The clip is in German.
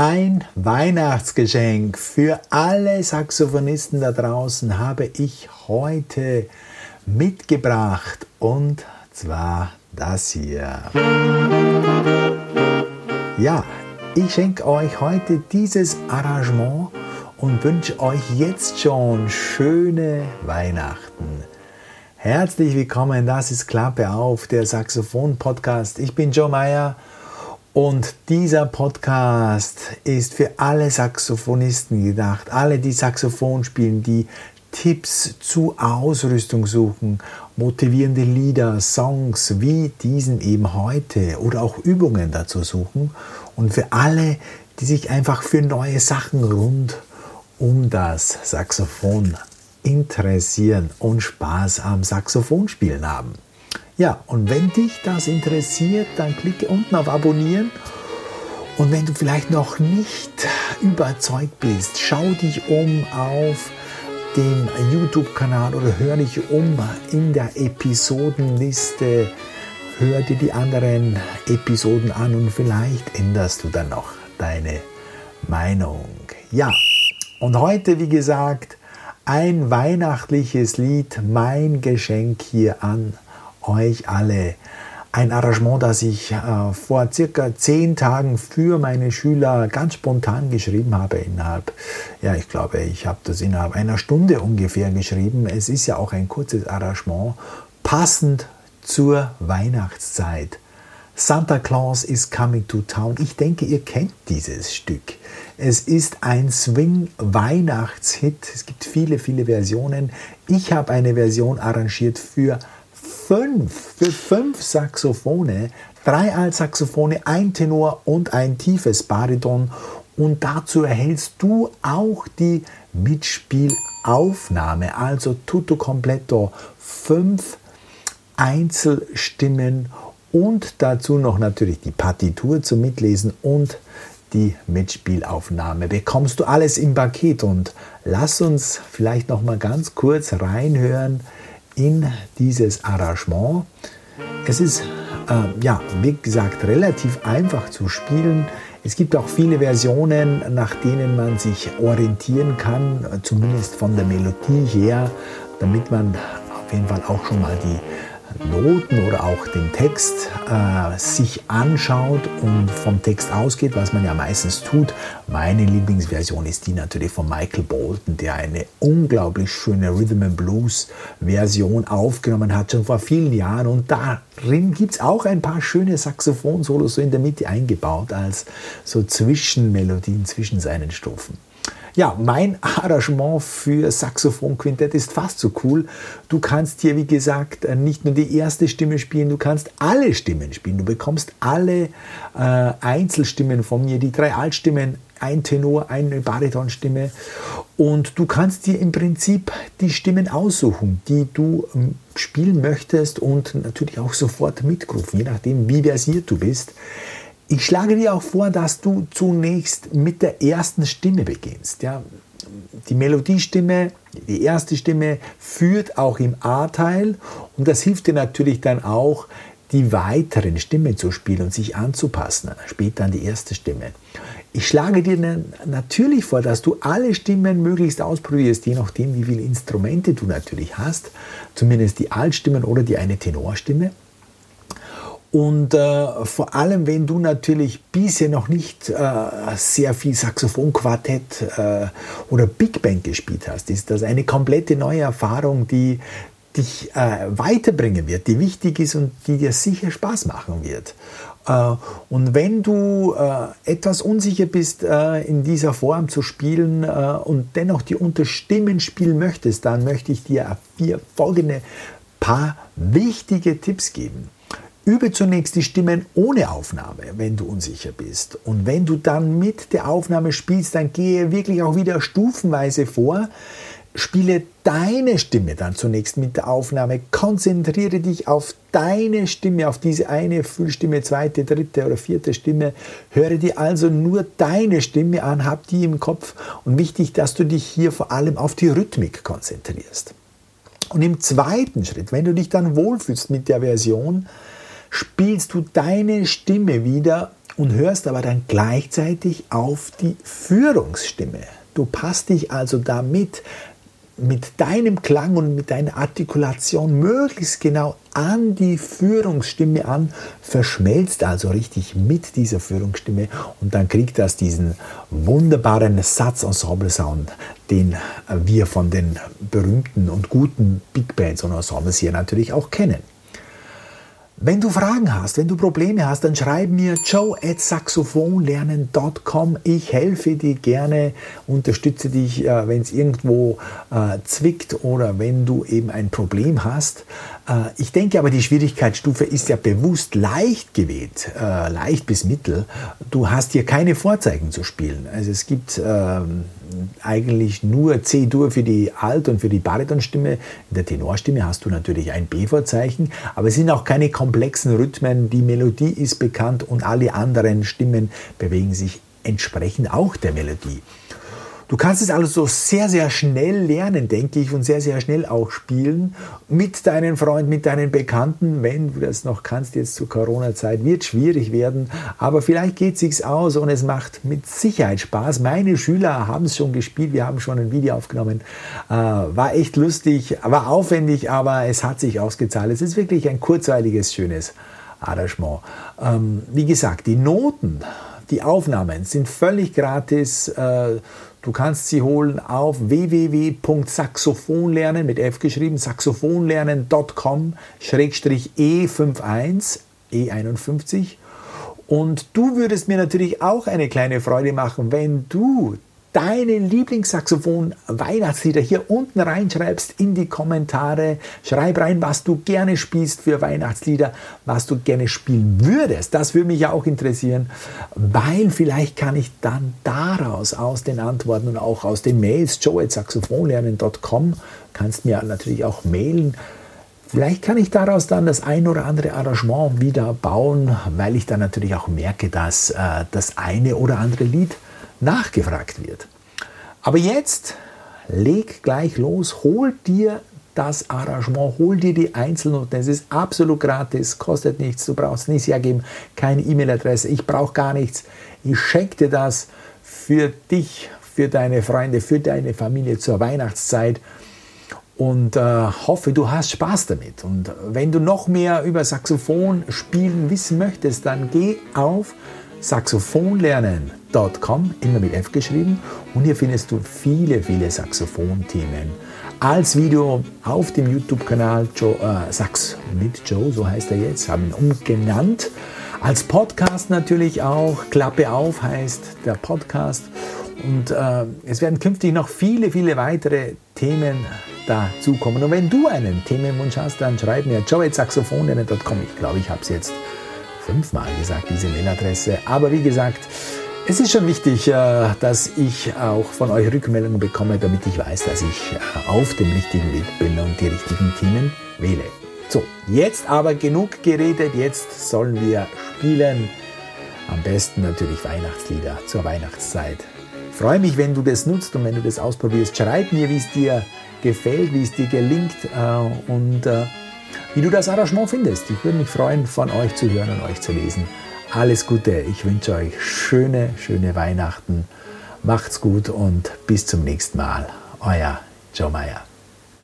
Ein Weihnachtsgeschenk für alle Saxophonisten da draußen habe ich heute mitgebracht und zwar das hier. Ja, ich schenke euch heute dieses Arrangement und wünsche euch jetzt schon schöne Weihnachten. Herzlich willkommen, das ist Klappe auf, der Saxophon-Podcast. Ich bin Joe Meyer und dieser Podcast ist für alle Saxophonisten gedacht, alle, die Saxophon spielen, die Tipps zu Ausrüstung suchen, motivierende Lieder, Songs wie diesen eben heute oder auch Übungen dazu suchen und für alle, die sich einfach für neue Sachen rund um das Saxophon interessieren und Spaß am Saxophonspielen haben. Ja, und wenn dich das interessiert, dann klicke unten auf Abonnieren. Und wenn du vielleicht noch nicht überzeugt bist, schau dich um auf dem YouTube-Kanal oder hör dich um in der Episodenliste. Hör dir die anderen Episoden an und vielleicht änderst du dann noch deine Meinung. Ja, und heute, wie gesagt, ein weihnachtliches Lied, mein Geschenk hier an euch alle. Ein Arrangement, das ich äh, vor circa zehn Tagen für meine Schüler ganz spontan geschrieben habe. Innerhalb, ja, ich glaube, ich habe das innerhalb einer Stunde ungefähr geschrieben. Es ist ja auch ein kurzes Arrangement, passend zur Weihnachtszeit. Santa Claus is Coming to Town. Ich denke, ihr kennt dieses Stück. Es ist ein Swing-Weihnachtshit. Es gibt viele, viele Versionen. Ich habe eine Version arrangiert für fünf, für fünf Saxophone, drei Altsaxophone, ein Tenor und ein tiefes Bariton. Und dazu erhältst du auch die Mitspielaufnahme, also tutto completo, fünf Einzelstimmen und dazu noch natürlich die Partitur zum Mitlesen und die Mitspielaufnahme. Bekommst du alles im Paket und lass uns vielleicht noch mal ganz kurz reinhören in dieses Arrangement. Es ist, äh, ja, wie gesagt, relativ einfach zu spielen. Es gibt auch viele Versionen, nach denen man sich orientieren kann, zumindest von der Melodie her, damit man auf jeden Fall auch schon mal die Noten oder auch den Text äh, sich anschaut und vom Text ausgeht, was man ja meistens tut. Meine Lieblingsversion ist die natürlich von Michael Bolton, der eine unglaublich schöne Rhythm and Blues Version aufgenommen hat, schon vor vielen Jahren. Und darin gibt es auch ein paar schöne Saxophon-Solos so in der Mitte eingebaut, als so Zwischenmelodien zwischen seinen Strophen. Ja, mein Arrangement für Saxophon-Quintett ist fast so cool. Du kannst hier, wie gesagt, äh, nicht nur die erste Stimme spielen, du kannst alle Stimmen spielen. Du bekommst alle äh, Einzelstimmen von mir, die drei Altstimmen, ein Tenor, eine Baritonstimme. Und du kannst dir im Prinzip die Stimmen aussuchen, die du ähm, spielen möchtest und natürlich auch sofort mitrufen, je nachdem, wie versiert du bist. Ich schlage dir auch vor, dass du zunächst mit der ersten Stimme beginnst. Ja? Die Melodiestimme, die erste Stimme führt auch im A-Teil und das hilft dir natürlich dann auch, die weiteren Stimmen zu spielen und sich anzupassen, später an die erste Stimme. Ich schlage dir natürlich vor, dass du alle Stimmen möglichst ausprobierst, je nachdem, wie viele Instrumente du natürlich hast, zumindest die Altstimmen oder die eine Tenorstimme. Und äh, vor allem, wenn du natürlich bisher noch nicht äh, sehr viel Saxophonquartett äh, oder Big Band gespielt hast, ist das eine komplette neue Erfahrung, die dich äh, weiterbringen wird, die wichtig ist und die dir sicher Spaß machen wird. Äh, und wenn du äh, etwas unsicher bist, in dieser Form zu spielen und dennoch die Unterstimmen spielen möchtest, dann möchte ich dir vier folgende paar wichtige Tipps geben. Übe zunächst die Stimmen ohne Aufnahme, wenn du unsicher bist. Und wenn du dann mit der Aufnahme spielst, dann gehe wirklich auch wieder stufenweise vor. Spiele deine Stimme dann zunächst mit der Aufnahme. Konzentriere dich auf deine Stimme, auf diese eine Füllstimme, zweite, dritte oder vierte Stimme. Höre dir also nur deine Stimme an, hab die im Kopf. Und wichtig, dass du dich hier vor allem auf die Rhythmik konzentrierst. Und im zweiten Schritt, wenn du dich dann wohlfühlst mit der Version, spielst du deine Stimme wieder und hörst aber dann gleichzeitig auf die Führungsstimme. Du passt dich also damit mit deinem Klang und mit deiner Artikulation möglichst genau an die Führungsstimme an, verschmelzt also richtig mit dieser Führungsstimme und dann kriegt das diesen wunderbaren Satzensemble-Sound, den wir von den berühmten und guten Big Bands und Ensembles hier natürlich auch kennen. Wenn du Fragen hast, wenn du Probleme hast, dann schreib mir joe at saxophonlernen.com. Ich helfe dir gerne, unterstütze dich, äh, wenn es irgendwo äh, zwickt oder wenn du eben ein Problem hast. Äh, ich denke aber, die Schwierigkeitsstufe ist ja bewusst leicht gewählt, äh, leicht bis mittel. Du hast hier keine Vorzeichen zu spielen. Also es gibt ähm, eigentlich nur C-Dur für die Alt- und für die Baritonstimme. In der Tenorstimme hast du natürlich ein B-Vorzeichen, aber es sind auch keine komplexen Rhythmen. Die Melodie ist bekannt und alle anderen Stimmen bewegen sich entsprechend auch der Melodie. Du kannst es also sehr, sehr schnell lernen, denke ich, und sehr, sehr schnell auch spielen mit deinen Freunden, mit deinen Bekannten, wenn du das noch kannst jetzt zur Corona-Zeit, wird schwierig werden, aber vielleicht geht es sich aus und es macht mit Sicherheit Spaß. Meine Schüler haben es schon gespielt, wir haben schon ein Video aufgenommen, äh, war echt lustig, war aufwendig, aber es hat sich ausgezahlt. Es ist wirklich ein kurzweiliges, schönes Arrangement. Ähm, wie gesagt, die Noten, die Aufnahmen sind völlig gratis. Äh, Du kannst sie holen auf www.saxophonlernen mit F geschrieben, saxophonlernen.com E51, E51. Und du würdest mir natürlich auch eine kleine Freude machen, wenn du deine Lieblingssaxophon-Weihnachtslieder hier unten reinschreibst in die Kommentare. Schreib rein, was du gerne spielst für Weihnachtslieder, was du gerne spielen würdest. Das würde mich ja auch interessieren, weil vielleicht kann ich dann daraus aus den Antworten und auch aus den Mails joe.saxophonlernen.com kannst mir natürlich auch mailen. Vielleicht kann ich daraus dann das ein oder andere Arrangement wieder bauen, weil ich dann natürlich auch merke, dass äh, das eine oder andere Lied nachgefragt wird. Aber jetzt leg gleich los, hol dir das Arrangement, hol dir die Einzelnoten. Es ist absolut gratis, kostet nichts, du brauchst nichts hergeben, keine E-Mail-Adresse, ich brauche gar nichts. Ich schenke dir das für dich, für deine Freunde, für deine Familie zur Weihnachtszeit und äh, hoffe, du hast Spaß damit. Und wenn du noch mehr über Saxophon spielen wissen möchtest, dann geh auf saxophonlernen.com, immer mit F geschrieben. Und hier findest du viele, viele Saxophon-Themen. Als Video auf dem YouTube-Kanal äh, Sax mit Joe, so heißt er jetzt, haben ihn umgenannt. Als Podcast natürlich auch. Klappe auf heißt der Podcast. Und äh, es werden künftig noch viele, viele weitere Themen dazukommen. Und wenn du einen Themenwunsch hast, dann schreib mir joe.saxophonlernen.com. Ich glaube, ich habe es jetzt fünfmal gesagt, diese Mailadresse. Aber wie gesagt, es ist schon wichtig, äh, dass ich auch von euch Rückmeldungen bekomme, damit ich weiß, dass ich äh, auf dem richtigen Weg bin und die richtigen Themen wähle. So, jetzt aber genug geredet, jetzt sollen wir spielen. Am besten natürlich Weihnachtslieder zur Weihnachtszeit. Freue mich, wenn du das nutzt und wenn du das ausprobierst. Schreib mir, wie es dir gefällt, wie es dir gelingt äh, und wie du das Arrangement findest. Ich würde mich freuen, von euch zu hören und euch zu lesen. Alles Gute, ich wünsche euch schöne, schöne Weihnachten. Macht's gut und bis zum nächsten Mal. Euer Joe Meyer.